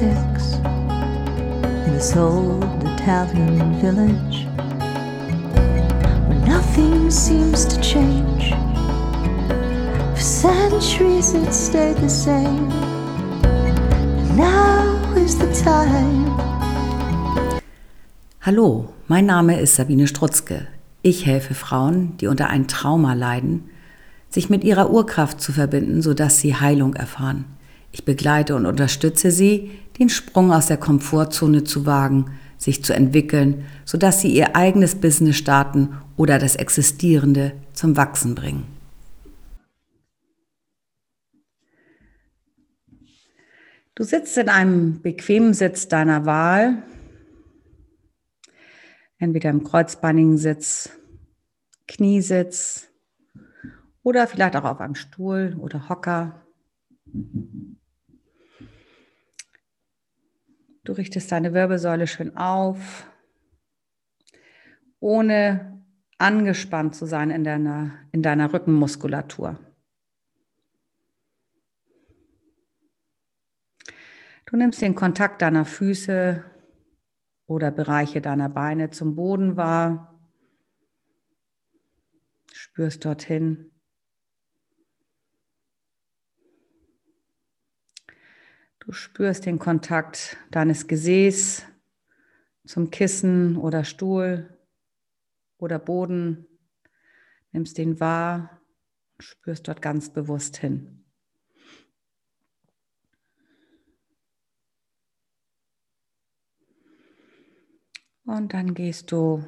six in this old Italian village where nothing seems to change. For centuries it stayed the same. Now is the time. Hallo, mein Name ist Sabine Strutzke. Ich helfe Frauen, die unter ein Trauma leiden, sich mit ihrer Urkraft zu verbinden, sodass sie Heilung erfahren. Ich begleite und unterstütze sie, den Sprung aus der Komfortzone zu wagen, sich zu entwickeln, sodass sie ihr eigenes Business starten oder das Existierende zum Wachsen bringen. Du sitzt in einem bequemen Sitz deiner Wahl, entweder im kreuzbeinigen Sitz, Kniesitz oder vielleicht auch auf einem Stuhl oder Hocker. Du richtest deine Wirbelsäule schön auf, ohne angespannt zu sein in deiner, in deiner Rückenmuskulatur. Du nimmst den Kontakt deiner Füße oder Bereiche deiner Beine zum Boden wahr, spürst dorthin. Du spürst den Kontakt deines Gesäß zum Kissen oder Stuhl oder Boden, nimmst den wahr, spürst dort ganz bewusst hin. Und dann gehst du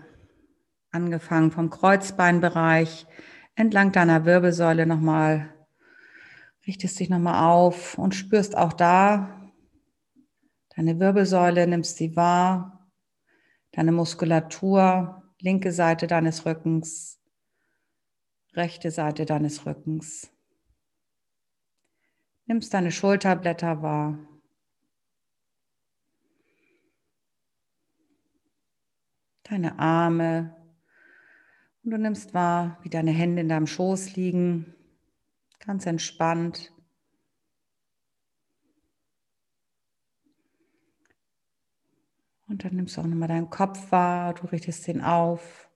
angefangen vom Kreuzbeinbereich entlang deiner Wirbelsäule nochmal richtest dich nochmal auf und spürst auch da deine Wirbelsäule, nimmst sie wahr, deine Muskulatur, linke Seite deines Rückens, rechte Seite deines Rückens. Nimmst deine Schulterblätter wahr. Deine Arme. Und du nimmst wahr, wie deine Hände in deinem Schoß liegen, ganz entspannt. Und dann nimmst du auch nochmal deinen Kopf wahr, du richtest den auf.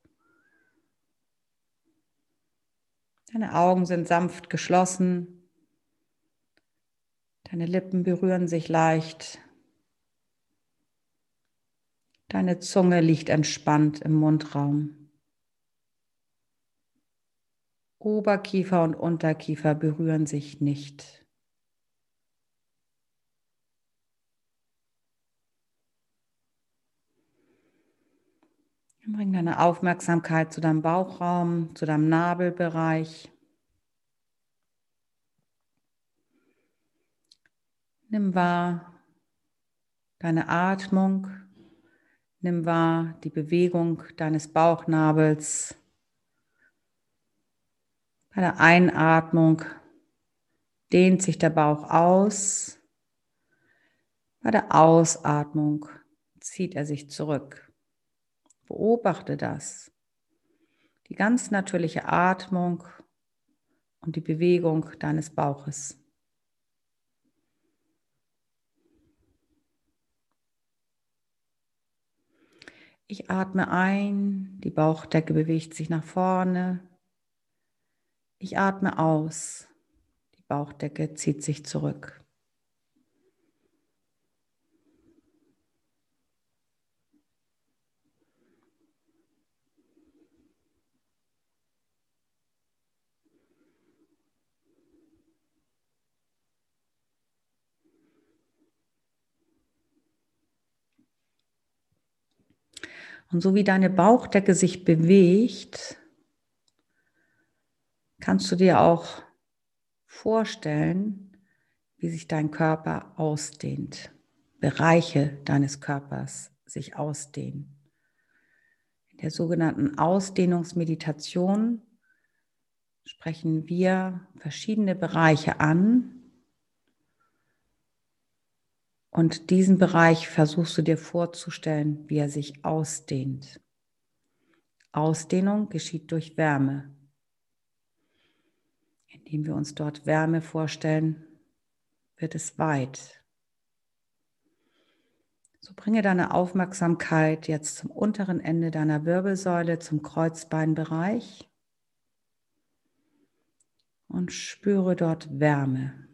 Deine Augen sind sanft geschlossen. Deine Lippen berühren sich leicht. Deine Zunge liegt entspannt im Mundraum. Oberkiefer und Unterkiefer berühren sich nicht. Bring deine Aufmerksamkeit zu deinem Bauchraum, zu deinem Nabelbereich. Nimm wahr deine Atmung. Nimm wahr die Bewegung deines Bauchnabels. Bei der Einatmung dehnt sich der Bauch aus. Bei der Ausatmung zieht er sich zurück. Beobachte das. Die ganz natürliche Atmung und die Bewegung deines Bauches. Ich atme ein, die Bauchdecke bewegt sich nach vorne, ich atme aus. Die Bauchdecke zieht sich zurück. Und so wie deine Bauchdecke sich bewegt, kannst du dir auch vorstellen, wie sich dein Körper ausdehnt, Bereiche deines Körpers sich ausdehnen. In der sogenannten Ausdehnungsmeditation sprechen wir verschiedene Bereiche an und diesen Bereich versuchst du dir vorzustellen, wie er sich ausdehnt. Ausdehnung geschieht durch Wärme indem wir uns dort Wärme vorstellen, wird es weit. So bringe deine Aufmerksamkeit jetzt zum unteren Ende deiner Wirbelsäule, zum Kreuzbeinbereich und spüre dort Wärme.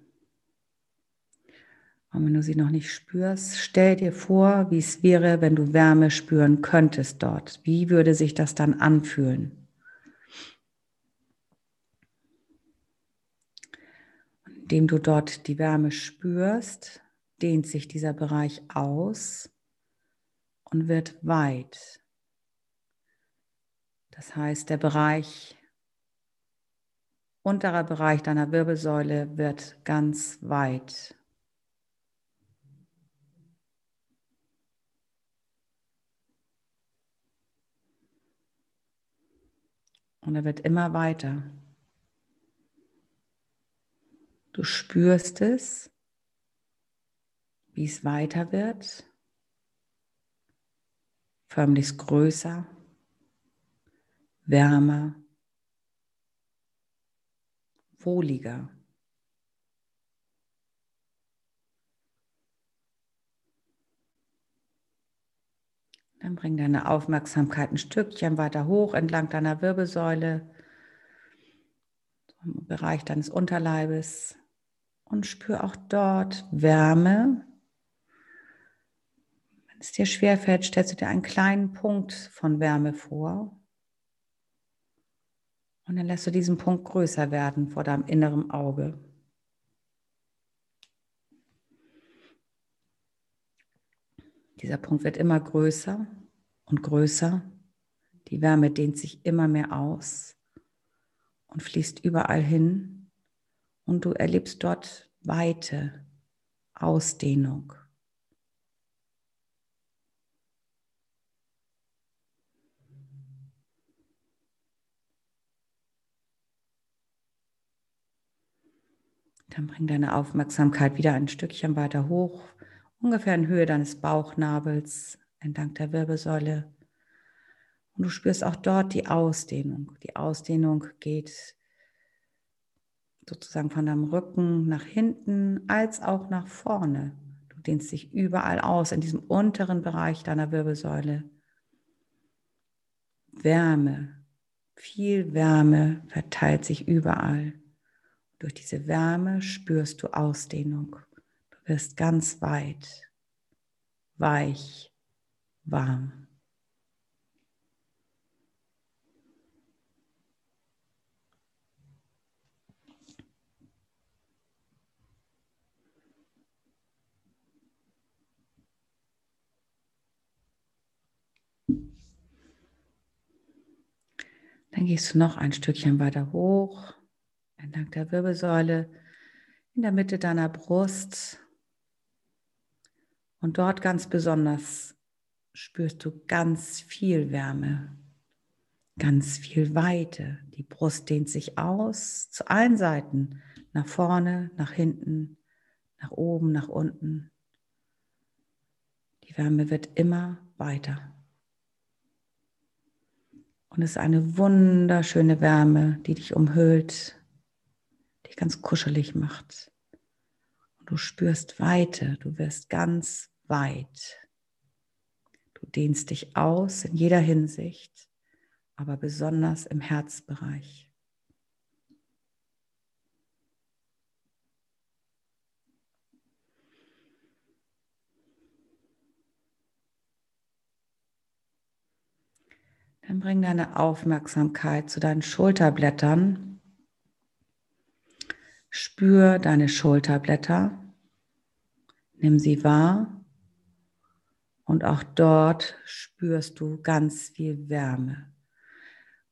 Und wenn du sie noch nicht spürst, stell dir vor, wie es wäre, wenn du Wärme spüren könntest dort. Wie würde sich das dann anfühlen? Indem du dort die Wärme spürst, dehnt sich dieser Bereich aus und wird weit. Das heißt, der Bereich, unterer Bereich deiner Wirbelsäule wird ganz weit. Und er wird immer weiter. Du spürst es wie es weiter wird, förmlich größer, wärmer, wohliger. Dann bring deine Aufmerksamkeit ein Stückchen weiter hoch entlang deiner Wirbelsäule, im Bereich deines Unterleibes und spür auch dort Wärme es dir schwerfällt, stellst du dir einen kleinen Punkt von Wärme vor. Und dann lässt du diesen Punkt größer werden vor deinem inneren Auge. Dieser Punkt wird immer größer und größer. Die Wärme dehnt sich immer mehr aus und fließt überall hin. Und du erlebst dort Weite, Ausdehnung. Dann bring deine Aufmerksamkeit wieder ein Stückchen weiter hoch, ungefähr in Höhe deines Bauchnabels, entlang der Wirbelsäule. Und du spürst auch dort die Ausdehnung. Die Ausdehnung geht sozusagen von deinem Rücken nach hinten als auch nach vorne. Du dehnst dich überall aus in diesem unteren Bereich deiner Wirbelsäule. Wärme, viel Wärme verteilt sich überall. Durch diese Wärme spürst du Ausdehnung. Du wirst ganz weit, weich, warm. Dann gehst du noch ein Stückchen weiter hoch entlang der Wirbelsäule, in der Mitte deiner Brust. Und dort ganz besonders spürst du ganz viel Wärme, ganz viel Weite. Die Brust dehnt sich aus zu allen Seiten, nach vorne, nach hinten, nach oben, nach unten. Die Wärme wird immer weiter. Und es ist eine wunderschöne Wärme, die dich umhüllt, dich ganz kuschelig macht. Und du spürst Weite, du wirst ganz weit. Du dehnst dich aus in jeder Hinsicht, aber besonders im Herzbereich. Dann bring deine Aufmerksamkeit zu deinen Schulterblättern Spür deine Schulterblätter, nimm sie wahr und auch dort spürst du ganz viel Wärme.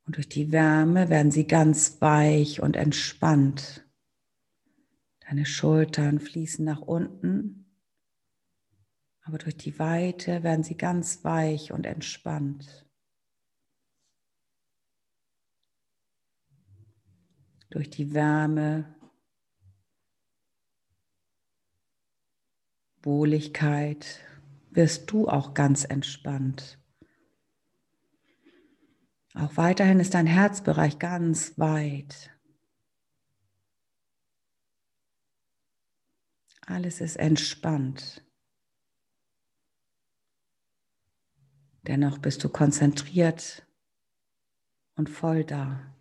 Und durch die Wärme werden sie ganz weich und entspannt. Deine Schultern fließen nach unten, aber durch die Weite werden sie ganz weich und entspannt. Durch die Wärme Wohligkeit wirst du auch ganz entspannt. Auch weiterhin ist dein Herzbereich ganz weit. Alles ist entspannt. Dennoch bist du konzentriert und voll da,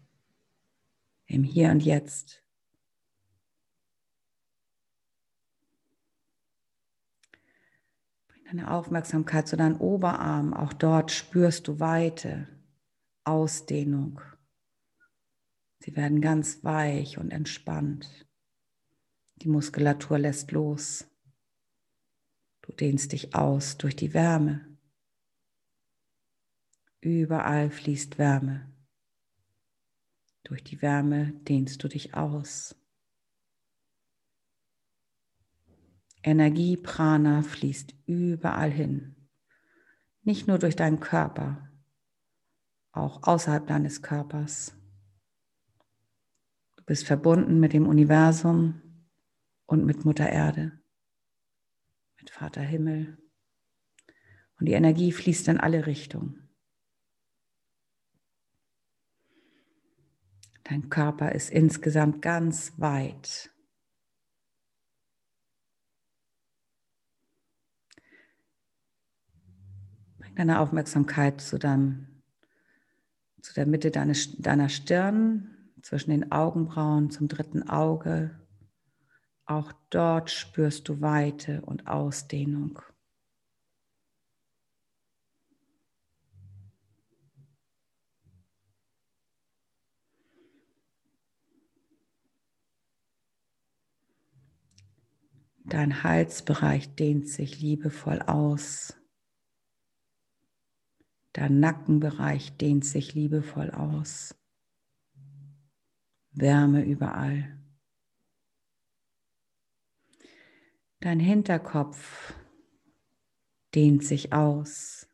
im Hier und Jetzt. Bring deine Aufmerksamkeit zu deinen Oberarm. Auch dort spürst du Weite, Ausdehnung. Sie werden ganz weich und entspannt. Die Muskulatur lässt los. Du dehnst dich aus durch die Wärme. Überall fließt Wärme. Durch die Wärme dehnst du dich aus. Energie, Prana fließt überall hin. Nicht nur durch deinen Körper, auch außerhalb deines Körpers. Du bist verbunden mit dem Universum und mit Mutter Erde, mit Vater Himmel. Und die Energie fließt in alle Richtungen. Dein Körper ist insgesamt ganz weit. Bring deine Aufmerksamkeit zu, deinem, zu der Mitte deiner Stirn, zwischen den Augenbrauen zum dritten Auge. Auch dort spürst du Weite und Ausdehnung. Dein Halsbereich dehnt sich liebevoll aus. Dein Nackenbereich dehnt sich liebevoll aus. Wärme überall. Dein Hinterkopf dehnt sich aus.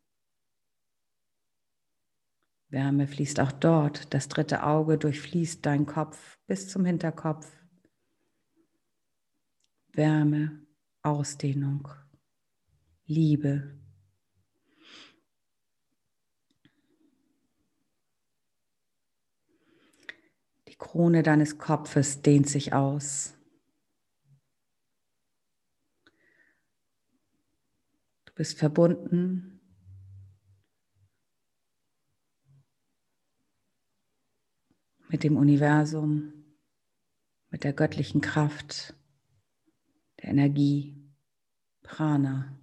Wärme fließt auch dort. Das dritte Auge durchfließt deinen Kopf bis zum Hinterkopf. Wärme, Ausdehnung, Liebe. Die Krone deines Kopfes dehnt sich aus. Du bist verbunden mit dem Universum, mit der göttlichen Kraft der Energie, Prana.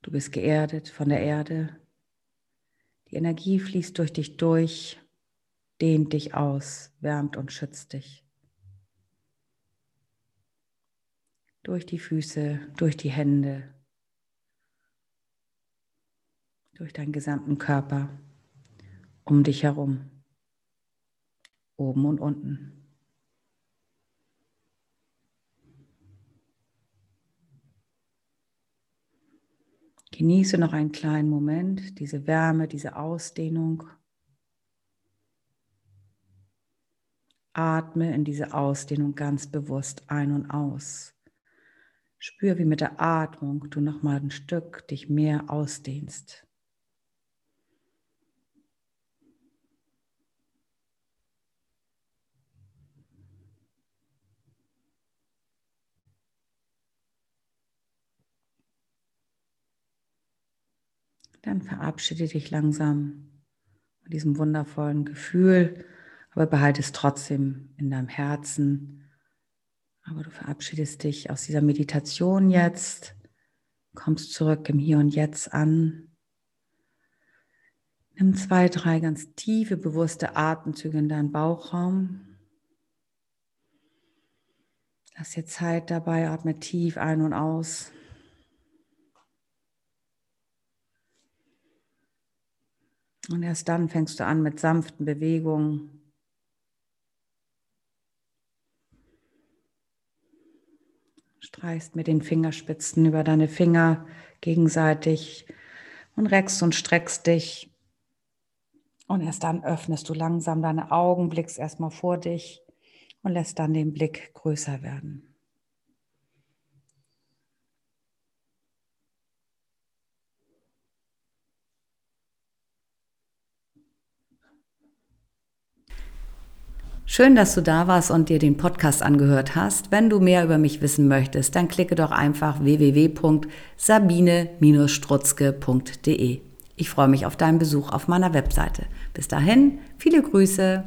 Du bist geerdet von der Erde. Die Energie fließt durch dich durch, dehnt dich aus, wärmt und schützt dich. Durch die Füße, durch die Hände, durch deinen gesamten Körper, um dich herum, oben und unten. Genieße noch einen kleinen Moment, diese Wärme, diese Ausdehnung. Atme in diese Ausdehnung ganz bewusst ein und aus. Spür, wie mit der Atmung du noch mal ein Stück dich mehr ausdehnst. Dann verabschiede dich langsam von diesem wundervollen Gefühl, aber behalte es trotzdem in deinem Herzen. Aber du verabschiedest dich aus dieser Meditation jetzt, kommst zurück im Hier und Jetzt an. Nimm zwei, drei ganz tiefe, bewusste Atemzüge in deinen Bauchraum. Lass dir Zeit dabei, atme tief ein und aus. Und erst dann fängst du an mit sanften Bewegungen. Streichst mit den Fingerspitzen über deine Finger gegenseitig und reckst und streckst dich. Und erst dann öffnest du langsam deine Augen, blickst erstmal vor dich und lässt dann den Blick größer werden. Schön, dass du da warst und dir den Podcast angehört hast. Wenn du mehr über mich wissen möchtest, dann klicke doch einfach www.sabine-strutzke.de. Ich freue mich auf deinen Besuch auf meiner Webseite. Bis dahin, viele Grüße.